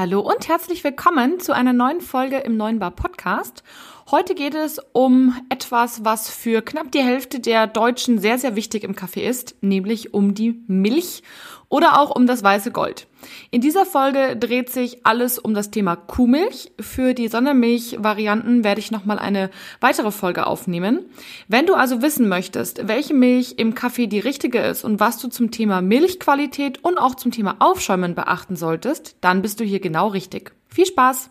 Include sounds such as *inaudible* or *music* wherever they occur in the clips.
Hallo und herzlich willkommen zu einer neuen Folge im Neuen Bar Podcast. Heute geht es um etwas, was für knapp die Hälfte der Deutschen sehr, sehr wichtig im Kaffee ist, nämlich um die Milch oder auch um das weiße Gold. In dieser Folge dreht sich alles um das Thema Kuhmilch. Für die Sondermilch-Varianten werde ich nochmal eine weitere Folge aufnehmen. Wenn du also wissen möchtest, welche Milch im Kaffee die richtige ist und was du zum Thema Milchqualität und auch zum Thema Aufschäumen beachten solltest, dann bist du hier genau richtig. Viel Spaß!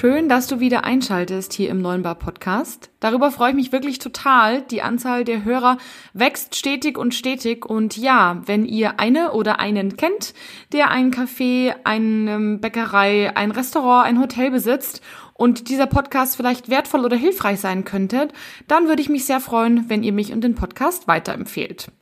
Schön, dass du wieder einschaltest hier im Neuen Bar Podcast. Darüber freue ich mich wirklich total. Die Anzahl der Hörer wächst stetig und stetig. Und ja, wenn ihr eine oder einen kennt, der ein Café, eine Bäckerei, ein Restaurant, ein Hotel besitzt und dieser Podcast vielleicht wertvoll oder hilfreich sein könnte, dann würde ich mich sehr freuen, wenn ihr mich und den Podcast weiterempfehlt.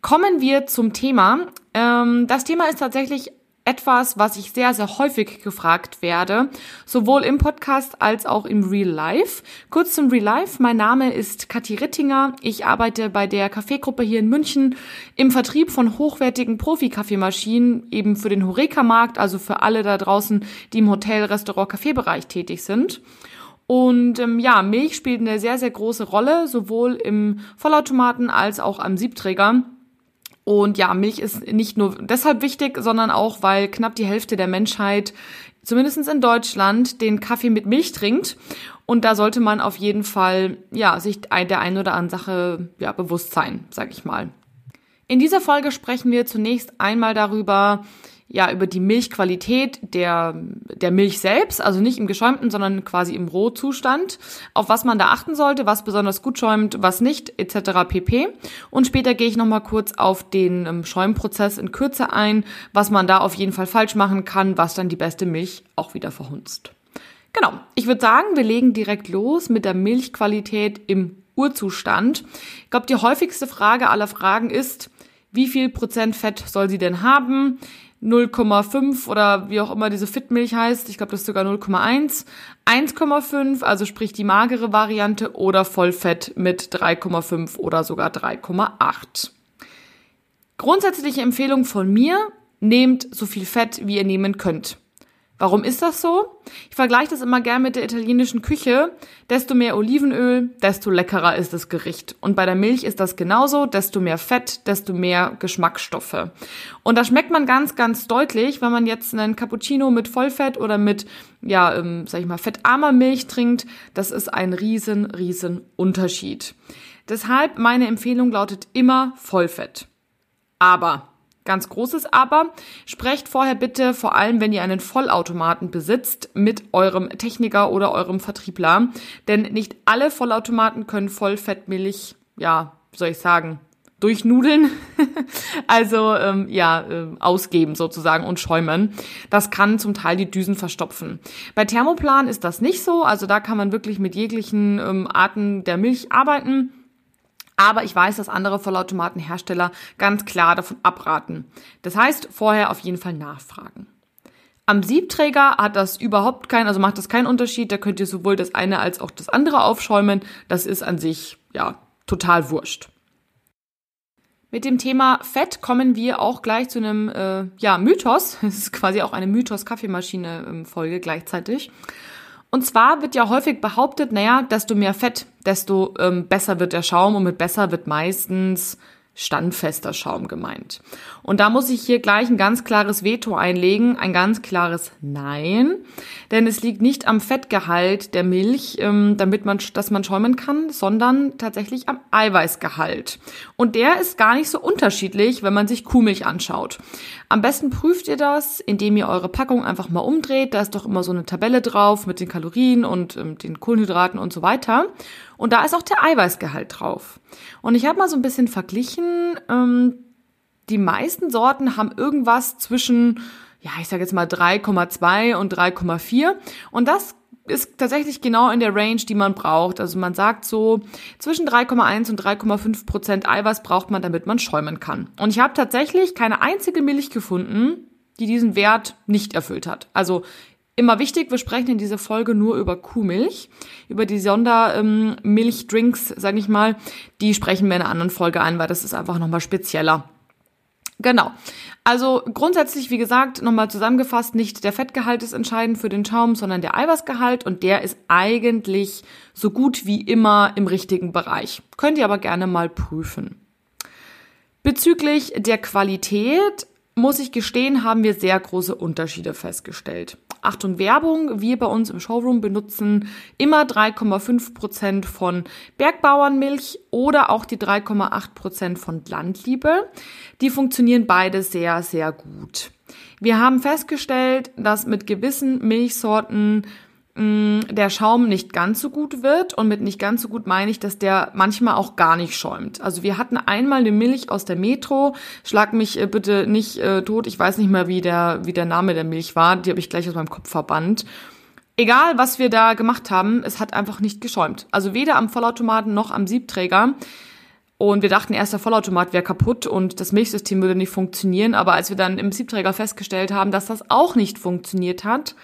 Kommen wir zum Thema. Ähm, das Thema ist tatsächlich etwas, was ich sehr, sehr häufig gefragt werde, sowohl im Podcast als auch im Real Life. Kurz zum Real Life. Mein Name ist Kathi Rittinger. Ich arbeite bei der Kaffeegruppe hier in München im Vertrieb von hochwertigen Profi-Kaffeemaschinen, eben für den Horeca-Markt, also für alle da draußen, die im Hotel, Restaurant, Kaffeebereich tätig sind. Und ähm, ja, Milch spielt eine sehr, sehr große Rolle, sowohl im Vollautomaten als auch am Siebträger. Und ja, Milch ist nicht nur deshalb wichtig, sondern auch, weil knapp die Hälfte der Menschheit, zumindest in Deutschland, den Kaffee mit Milch trinkt. Und da sollte man auf jeden Fall, ja, sich der einen oder anderen Sache, ja, bewusst sein, sag ich mal. In dieser Folge sprechen wir zunächst einmal darüber, ja über die Milchqualität der, der Milch selbst, also nicht im geschäumten, sondern quasi im Rohzustand, auf was man da achten sollte, was besonders gut schäumt, was nicht, etc. pp. Und später gehe ich nochmal kurz auf den ähm, Schäumprozess in Kürze ein, was man da auf jeden Fall falsch machen kann, was dann die beste Milch auch wieder verhunzt. Genau, ich würde sagen, wir legen direkt los mit der Milchqualität im Urzustand. Ich glaube, die häufigste Frage aller Fragen ist, wie viel Prozent Fett soll sie denn haben? 0,5 oder wie auch immer diese Fitmilch heißt. Ich glaube, das ist sogar 0,1. 1,5, also sprich die magere Variante oder Vollfett mit 3,5 oder sogar 3,8. Grundsätzliche Empfehlung von mir, nehmt so viel Fett, wie ihr nehmen könnt. Warum ist das so? Ich vergleiche das immer gern mit der italienischen Küche. Desto mehr Olivenöl, desto leckerer ist das Gericht. Und bei der Milch ist das genauso. Desto mehr Fett, desto mehr Geschmacksstoffe. Und da schmeckt man ganz, ganz deutlich, wenn man jetzt einen Cappuccino mit Vollfett oder mit, ja, ähm, sag ich mal, fettarmer Milch trinkt. Das ist ein riesen, riesen Unterschied. Deshalb meine Empfehlung lautet immer Vollfett. Aber Ganz großes Aber. Sprecht vorher bitte, vor allem wenn ihr einen Vollautomaten besitzt, mit eurem Techniker oder eurem Vertriebler. Denn nicht alle Vollautomaten können Vollfettmilch, ja, soll ich sagen, durchnudeln, *laughs* also ähm, ja, äh, ausgeben sozusagen und schäumen. Das kann zum Teil die Düsen verstopfen. Bei Thermoplan ist das nicht so, also da kann man wirklich mit jeglichen ähm, Arten der Milch arbeiten. Aber ich weiß, dass andere Vollautomatenhersteller ganz klar davon abraten. Das heißt, vorher auf jeden Fall nachfragen. Am Siebträger hat das überhaupt keinen, also macht das keinen Unterschied. Da könnt ihr sowohl das eine als auch das andere aufschäumen. Das ist an sich, ja, total wurscht. Mit dem Thema Fett kommen wir auch gleich zu einem äh, ja, Mythos. *laughs* Es ist quasi auch eine Mythos-Kaffeemaschine-Folge gleichzeitig. Und zwar wird ja häufig behauptet, naja, desto mehr Fett, desto ähm, besser wird der Schaum und mit besser wird meistens standfester Schaum gemeint. Und da muss ich hier gleich ein ganz klares Veto einlegen, ein ganz klares Nein, denn es liegt nicht am Fettgehalt der Milch, ähm, damit man, dass man schäumen kann, sondern tatsächlich am Eiweißgehalt. Und der ist gar nicht so unterschiedlich, wenn man sich Kuhmilch anschaut. Am besten prüft ihr das, indem ihr eure Packung einfach mal umdreht. Da ist doch immer so eine Tabelle drauf mit den Kalorien und ähm, den Kohlenhydraten und so weiter. Und da ist auch der Eiweißgehalt drauf. Und ich habe mal so ein bisschen verglichen. Ähm, die meisten Sorten haben irgendwas zwischen, ja, ich sage jetzt mal 3,2 und 3,4. Und das ist tatsächlich genau in der Range, die man braucht. Also man sagt so, zwischen 3,1 und 3,5 Prozent Eiweiß braucht man, damit man schäumen kann. Und ich habe tatsächlich keine einzige Milch gefunden, die diesen Wert nicht erfüllt hat. Also immer wichtig, wir sprechen in dieser Folge nur über Kuhmilch. Über die Sondermilchdrinks, ähm, sage ich mal, die sprechen wir in einer anderen Folge ein, weil das ist einfach nochmal spezieller. Genau. Also grundsätzlich, wie gesagt, nochmal zusammengefasst, nicht der Fettgehalt ist entscheidend für den Schaum, sondern der Eiweißgehalt und der ist eigentlich so gut wie immer im richtigen Bereich. Könnt ihr aber gerne mal prüfen. Bezüglich der Qualität muss ich gestehen, haben wir sehr große Unterschiede festgestellt. Achtung Werbung, wir bei uns im Showroom benutzen immer 3,5 Prozent von Bergbauernmilch oder auch die 3,8 Prozent von Landliebe. Die funktionieren beide sehr, sehr gut. Wir haben festgestellt, dass mit gewissen Milchsorten der Schaum nicht ganz so gut wird. Und mit nicht ganz so gut meine ich, dass der manchmal auch gar nicht schäumt. Also wir hatten einmal eine Milch aus der Metro. Schlag mich äh, bitte nicht äh, tot. Ich weiß nicht mehr, wie der, wie der Name der Milch war. Die habe ich gleich aus meinem Kopf verbannt. Egal, was wir da gemacht haben, es hat einfach nicht geschäumt. Also weder am Vollautomaten noch am Siebträger. Und wir dachten erst, der Vollautomat wäre kaputt und das Milchsystem würde nicht funktionieren. Aber als wir dann im Siebträger festgestellt haben, dass das auch nicht funktioniert hat,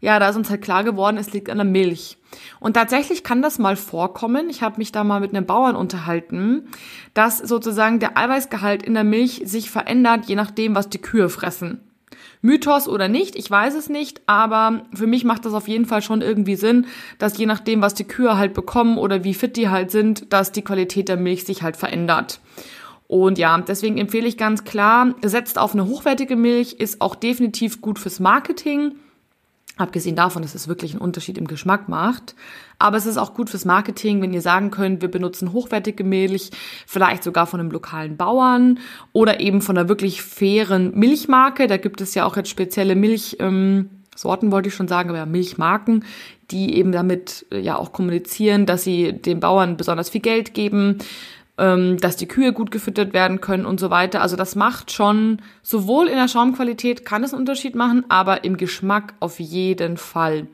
ja, da ist uns halt klar geworden, es liegt an der Milch. Und tatsächlich kann das mal vorkommen. Ich habe mich da mal mit einem Bauern unterhalten, dass sozusagen der Eiweißgehalt in der Milch sich verändert, je nachdem, was die Kühe fressen. Mythos oder nicht, ich weiß es nicht, aber für mich macht das auf jeden Fall schon irgendwie Sinn, dass je nachdem, was die Kühe halt bekommen oder wie fit die halt sind, dass die Qualität der Milch sich halt verändert. Und ja, deswegen empfehle ich ganz klar, setzt auf eine hochwertige Milch, ist auch definitiv gut fürs Marketing Abgesehen davon, dass es wirklich einen Unterschied im Geschmack macht. Aber es ist auch gut fürs Marketing, wenn ihr sagen könnt, wir benutzen hochwertige Milch, vielleicht sogar von einem lokalen Bauern oder eben von einer wirklich fairen Milchmarke. Da gibt es ja auch jetzt spezielle Milchsorten, ähm, wollte ich schon sagen, aber ja, Milchmarken, die eben damit äh, ja auch kommunizieren, dass sie den Bauern besonders viel Geld geben ähm, dass die Kühe gut gefüttert werden können und so weiter. Also das macht schon, sowohl in der Schaumqualität kann es einen Unterschied machen, aber im Geschmack auf jeden Fall.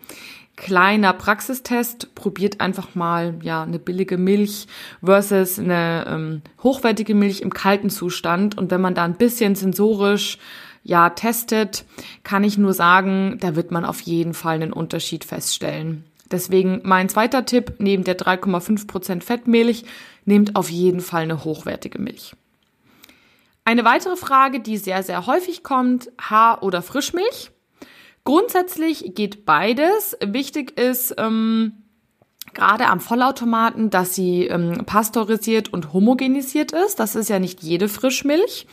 Kleiner Praxistest, probiert einfach mal ja eine billige Milch versus eine ähm, hochwertige Milch im kalten Zustand. Und wenn man da ein bisschen sensorisch ja testet, kann ich nur sagen, da wird man auf jeden Fall einen Unterschied feststellen. Deswegen mein zweiter Tipp, neben der 3,5% Fettmilch, nehmt auf jeden Fall eine hochwertige Milch. Eine weitere Frage, die sehr, sehr häufig kommt, Haar- oder Frischmilch. Grundsätzlich geht beides. Wichtig ist ähm, gerade am Vollautomaten, dass sie ähm, pasteurisiert und homogenisiert ist. Das ist ja nicht jede Frischmilch.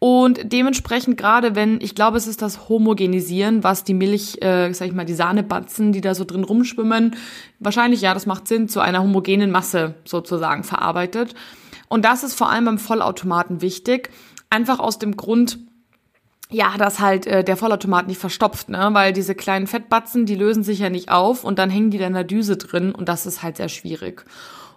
Und dementsprechend gerade wenn, ich glaube, es ist das Homogenisieren, was die Milch, äh, sag ich mal, die Sahnebatzen, die da so drin rumschwimmen, wahrscheinlich, ja, das macht Sinn, zu einer homogenen Masse sozusagen verarbeitet. Und das ist vor allem beim Vollautomaten wichtig, einfach aus dem Grund, ja, dass halt äh, der Vollautomat nicht verstopft, ne? Weil diese kleinen Fettbatzen, die lösen sich ja nicht auf und dann hängen die da in der Düse drin und das ist halt sehr schwierig.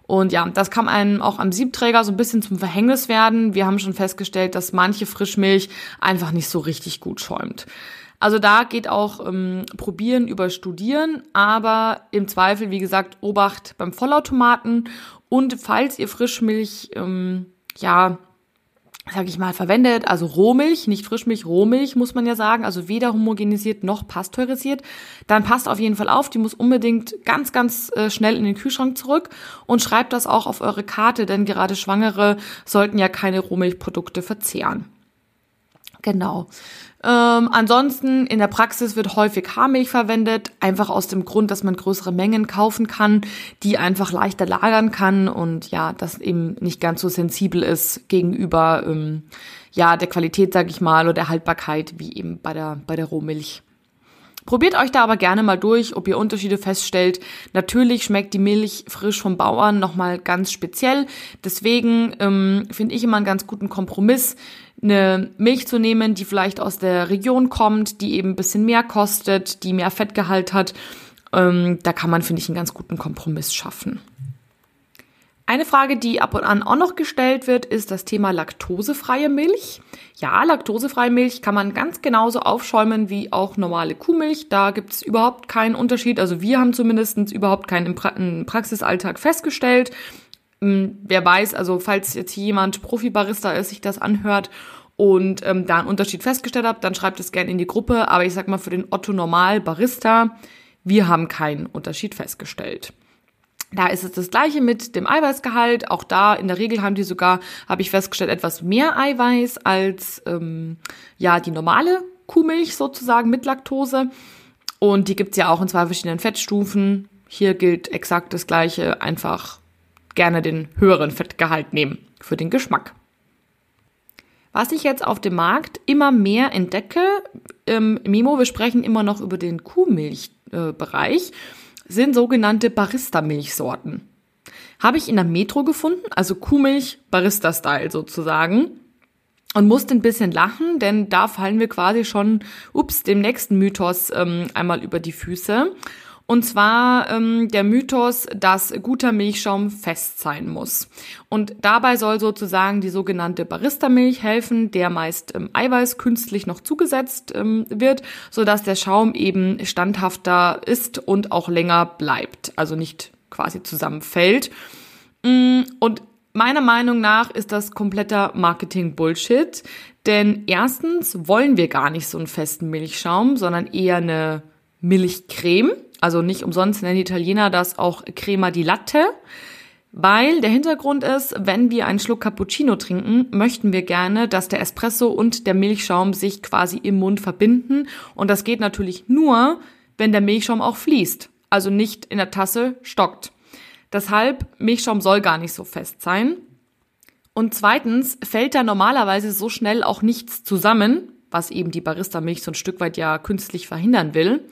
Und ja, das kann einem auch am Siebträger so ein bisschen zum Verhängnis werden. Wir haben schon festgestellt, dass manche Frischmilch einfach nicht so richtig gut schäumt. Also da geht auch ähm, probieren über studieren, aber im Zweifel, wie gesagt, Obacht beim Vollautomaten. Und falls ihr Frischmilch ähm, ja sage ich mal, verwendet, also Rohmilch, nicht Frischmilch, Rohmilch muss man ja sagen, also weder homogenisiert noch pasteurisiert, dann passt auf jeden Fall auf, die muss unbedingt ganz, ganz äh, schnell in den Kühlschrank zurück und schreibt das auch auf eure Karte, denn gerade Schwangere sollten ja keine Rohmilchprodukte verzehren. Genau. Ähm, ansonsten in der Praxis wird häufig Haarmilch verwendet, einfach aus dem Grund, dass man größere Mengen kaufen kann, die einfach leichter lagern kann und ja, das eben nicht ganz so sensibel ist gegenüber ähm, ja der Qualität, sag ich mal, oder der Haltbarkeit wie eben bei der bei der Rohmilch. Probiert euch da aber gerne mal durch, ob ihr Unterschiede feststellt. Natürlich schmeckt die Milch frisch vom Bauern nochmal ganz speziell. Deswegen ähm, finde ich immer einen ganz guten Kompromiss, eine Milch zu nehmen, die vielleicht aus der Region kommt, die eben ein bisschen mehr kostet, die mehr Fettgehalt hat. Ähm, da kann man, finde ich, einen ganz guten Kompromiss schaffen. Eine Frage, die ab und an auch noch gestellt wird, ist das Thema laktosefreie Milch. Ja, laktosefreie Milch kann man ganz genauso aufschäumen wie auch normale Kuhmilch. Da gibt es überhaupt keinen Unterschied. Also wir haben zumindest überhaupt keinen im, pra Praxisalltag festgestellt. Hm, wer weiß, also falls jetzt jemand Profi-Barista ist, sich das anhört und ähm, da einen Unterschied festgestellt habt, dann schreibt es gerne in die Gruppe. Aber ich sag mal, für den Otto Normal Barista, wir haben keinen Unterschied festgestellt. Da ist es das gleiche mit dem Eiweißgehalt. Auch da in der Regel haben die sogar, habe ich festgestellt, etwas mehr Eiweiß als ähm, ja die normale Kuhmilch sozusagen mit Laktose. Und die gibt's ja auch in zwei verschiedenen Fettstufen. Hier gilt exakt das gleiche, einfach gerne den höheren Fettgehalt nehmen für den Geschmack. Was ich jetzt auf dem Markt immer mehr entdecke, ähm, Mimo, wir sprechen immer noch über den Kuhmilchbereich. Äh, sind sogenannte Barista-Milchsorten. Habe ich in der Metro gefunden, also Kuhmilch Barista-Style sozusagen. Und musste ein bisschen lachen, denn da fallen wir quasi schon, ups, dem nächsten Mythos ähm, einmal über die Füße. Und zwar ähm, der Mythos, dass guter Milchschaum fest sein muss. Und dabei soll sozusagen die sogenannte Barista-Milch helfen, der meist ähm, Eiweiß künstlich noch zugesetzt ähm, wird, sodass der Schaum eben standhafter ist und auch länger bleibt, also nicht quasi zusammenfällt. Mm, und meiner Meinung nach ist das kompletter Marketing-Bullshit, denn erstens wollen wir gar nicht so einen festen Milchschaum, sondern eher eine Milchcreme. Also nicht umsonst nennen die Italiener das auch Crema di Latte. Weil der Hintergrund ist, wenn wir einen Schluck Cappuccino trinken, möchten wir gerne, dass der Espresso und der Milchschaum sich quasi im Mund verbinden. Und das geht natürlich nur, wenn der Milchschaum auch fließt, also nicht in der Tasse stockt. Deshalb, Milchschaum soll gar nicht so fest sein. Und zweitens fällt da normalerweise so schnell auch nichts zusammen, was eben die Barista-Milch so ein Stück weit ja künstlich verhindern will.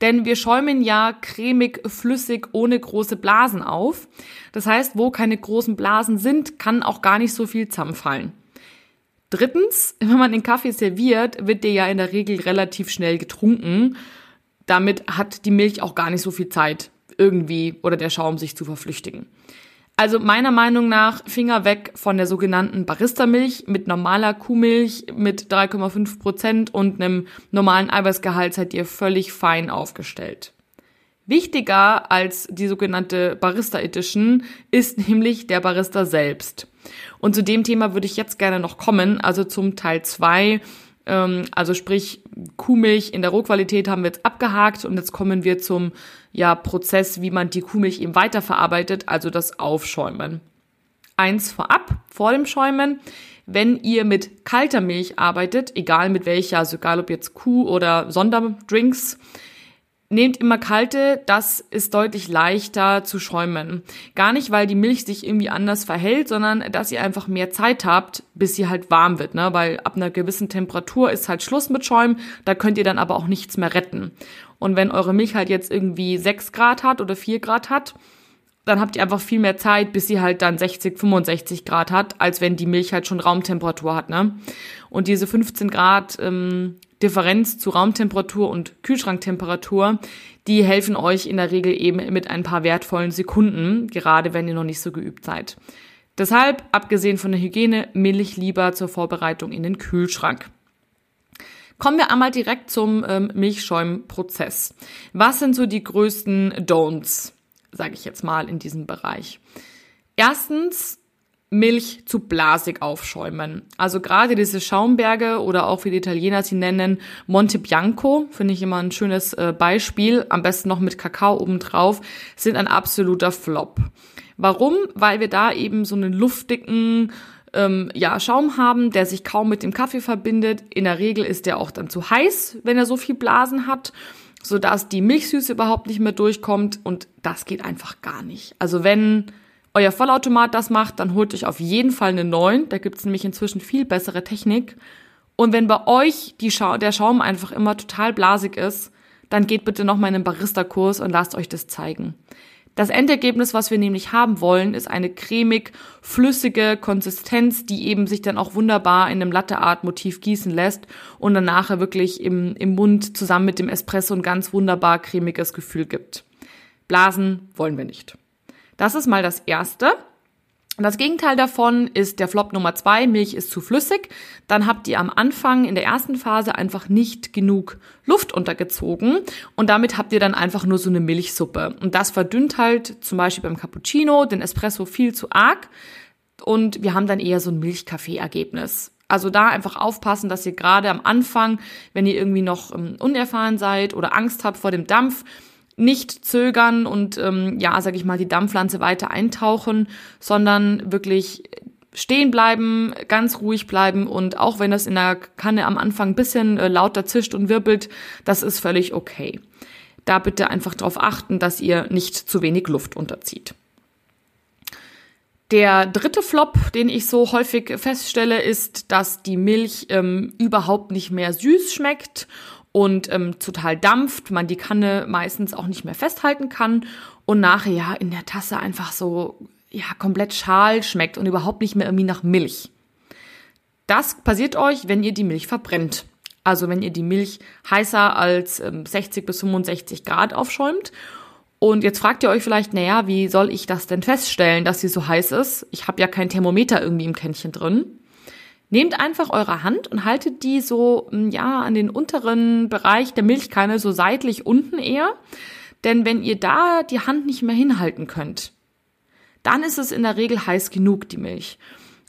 Denn wir schäumen ja cremig, flüssig, ohne große Blasen auf. Das heißt, wo keine großen Blasen sind, kann auch gar nicht so viel zusammenfallen. Drittens, *laughs* wenn man den Kaffee serviert, wird der ja in der Regel relativ schnell getrunken. Damit hat die Milch auch gar nicht so viel Zeit, irgendwie oder der Schaum sich zu verflüchtigen. Also meiner Meinung nach Finger weg von der sogenannten Barista-Milch mit normaler Kuhmilch mit 3,5 Prozent und einem normalen Eiweißgehalt seid ihr völlig fein aufgestellt. Wichtiger als die sogenannte Barista Edition ist *laughs* nämlich der Barista selbst. Und zu dem Thema würde ich jetzt gerne noch kommen, also zum Teil zwei ähm, also sprich, Kuhmilch in der Rohqualität haben wir jetzt abgehakt und jetzt kommen wir zum ja, Prozess, wie man die Kuhmilch eben weiterverarbeitet, also das Aufschäumen. Eins vorab, vor dem Schäumen, wenn ihr mit kalter Milch arbeitet, egal mit welcher, also egal ob jetzt Kuh oder Sonderdrinks, Nehmt immer kalte, das ist deutlich leichter zu schäumen. Gar nicht, weil die Milch sich irgendwie anders verhält, sondern dass ihr einfach mehr Zeit habt, bis sie halt warm wird, ne? Weil ab einer gewissen Temperatur ist halt Schluss mit Schäumen, da könnt ihr dann aber auch nichts mehr retten. Und wenn eure Milch halt jetzt irgendwie 6 Grad hat oder 4 Grad hat, dann habt ihr einfach viel mehr Zeit, bis sie halt dann 60, 65 Grad hat, als wenn die Milch halt schon Raumtemperatur hat, ne? Und diese 15 Grad ähm, Differenz zu Raumtemperatur und Kühlschranktemperatur, die helfen euch in der Regel eben mit ein paar wertvollen Sekunden, gerade wenn ihr noch nicht so geübt seid. Deshalb, abgesehen von der Hygiene, Milch lieber zur Vorbereitung in den Kühlschrank. Kommen wir einmal direkt zum ähm, Milchschäumprozess. Was sind so die größten Don'ts, sage ich jetzt mal, in diesem Bereich? Erstens, Milch zu blasig aufschäumen. Also gerade diese Schaumberge oder auch wie die Italiener sie nennen, Monte Bianco, finde ich immer ein schönes äh, Beispiel, am besten noch mit Kakao obendrauf, sind ein absoluter Flop. Warum? Weil wir da eben so einen luftigen ähm, ja, Schaum haben, der sich kaum mit dem Kaffee verbindet. In der Regel ist der auch dann zu heiß, wenn er so viel Blasen hat sodass die Milchsüße überhaupt nicht mehr durchkommt und das geht einfach gar nicht. Also wenn euer Vollautomat das macht, dann holt euch auf jeden Fall einen neuen. Da gibt es nämlich inzwischen viel bessere Technik. Und wenn bei euch die Scha der Schaum einfach immer total blasig ist, dann geht bitte noch mal in einen Barista-Kurs und lasst euch das zeigen. Das Endergebnis, was wir nämlich haben wollen, ist eine cremig, flüssige Konsistenz, die eben sich dann auch wunderbar in einem Latte-Art-Motiv gießen lässt und dann nachher wirklich im, im Mund zusammen mit dem Espresso ein ganz wunderbar cremiges Gefühl gibt. Blasen wollen wir nicht. Das ist mal das Erste. Das Gegenteil davon ist der Flop Nummer zwei, Milch ist zu flüssig. Dann habt ihr am Anfang in der ersten Phase einfach nicht genug Luft untergezogen und damit habt ihr dann einfach nur so eine Milchsuppe. Und das verdünnt halt zum Beispiel beim Cappuccino den Espresso viel zu arg und wir haben dann eher so ein Milchkaffee-Ergebnis. Also da einfach aufpassen, dass ihr gerade am Anfang, wenn ihr irgendwie noch ähm, unerfahren seid oder Angst habt vor dem Dampf, nicht zögern und ähm, ja, sag ich mal, die Dampfpflanze weiter eintauchen, sondern wirklich stehen bleiben, ganz ruhig bleiben und auch wenn das in der Kanne am Anfang ein bisschen äh, lauter zischt und wirbelt, das ist völlig okay. Da bitte einfach darauf achten, dass ihr nicht zu wenig Luft unterzieht. Der dritte Flop, den ich so häufig feststelle, ist, dass die Milch ähm, überhaupt nicht mehr süß schmeckt und ähm, total dampft, man die Kanne meistens auch nicht mehr festhalten kann und nachher ja in der Tasse einfach so ja komplett schal schmeckt und überhaupt nicht mehr irgendwie nach Milch. Das passiert euch, wenn ihr die Milch verbrennt. Also wenn ihr die Milch heißer als ähm, 60 bis 65 Grad aufschäumt. Und jetzt fragt ihr euch vielleicht, naja, wie soll ich das denn feststellen, dass sie so heiß ist? Ich habe ja kein Thermometer irgendwie im Kännchen drin. Nehmt einfach eure Hand und haltet die so, hm, ja, an den unteren Bereich der Milchkanne, so seitlich unten eher. Denn wenn ihr da die Hand nicht mehr hinhalten könnt, dann ist es in der Regel heiß genug, die Milch.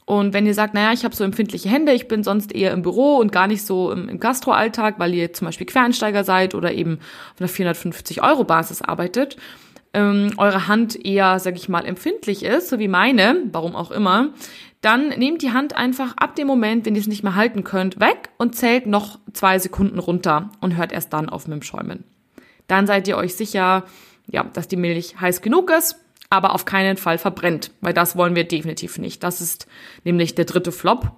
Und wenn ihr sagt, naja, ich habe so empfindliche Hände, ich bin sonst eher im Büro und gar nicht so im, im Gastroalltag, weil ihr zum Beispiel Quereinsteiger seid oder eben auf einer 450-Euro-Basis arbeitet, ähm, eure Hand eher, sag ich mal, empfindlich ist, so wie meine, warum auch immer, dann nehmt die Hand einfach ab dem Moment, wenn ihr es nicht mehr halten könnt, weg und zählt noch zwei Sekunden runter und hört erst dann auf mit dem Schäumen. Dann seid ihr euch sicher, ja, dass die Milch heiß genug ist, aber auf keinen Fall verbrennt, weil das wollen wir definitiv nicht. Das ist nämlich der dritte Flop.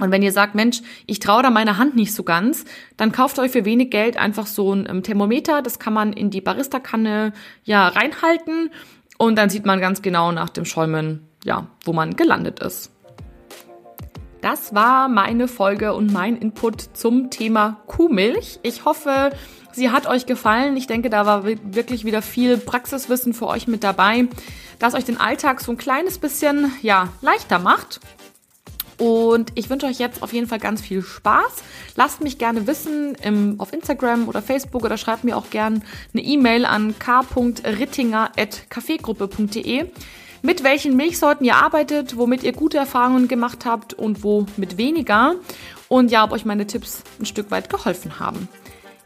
Und wenn ihr sagt, Mensch, ich traue da meine Hand nicht so ganz, dann kauft euch für wenig Geld einfach so ein ähm, Thermometer. Das kann man in die Barista-Kanne ja reinhalten und dann sieht man ganz genau nach dem Schäumen, ja, wo man gelandet ist. Das war meine Folge und mein Input zum Thema Kuhmilch. Ich hoffe, sie hat euch gefallen. Ich denke, da war wirklich wieder viel Praxiswissen für euch mit dabei, das euch den Alltag so ein kleines bisschen, ja, leichter macht. Und ich wünsche euch jetzt auf jeden Fall ganz viel Spaß. Lasst mich gerne wissen im, auf Instagram oder Facebook oder schreibt mir auch gerne eine E-Mail an k.rittinger.kaffeegruppe.de mit welchen Milchsorten ihr arbeitet, womit ihr gute Erfahrungen gemacht habt und wo mit weniger. Und ja, ob euch meine Tipps ein Stück weit geholfen haben.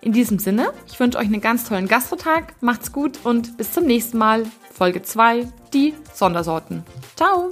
In diesem Sinne, ich wünsche euch einen ganz tollen Gastrotag, macht's gut und bis zum nächsten Mal. Folge 2, die Sondersorten. Ciao!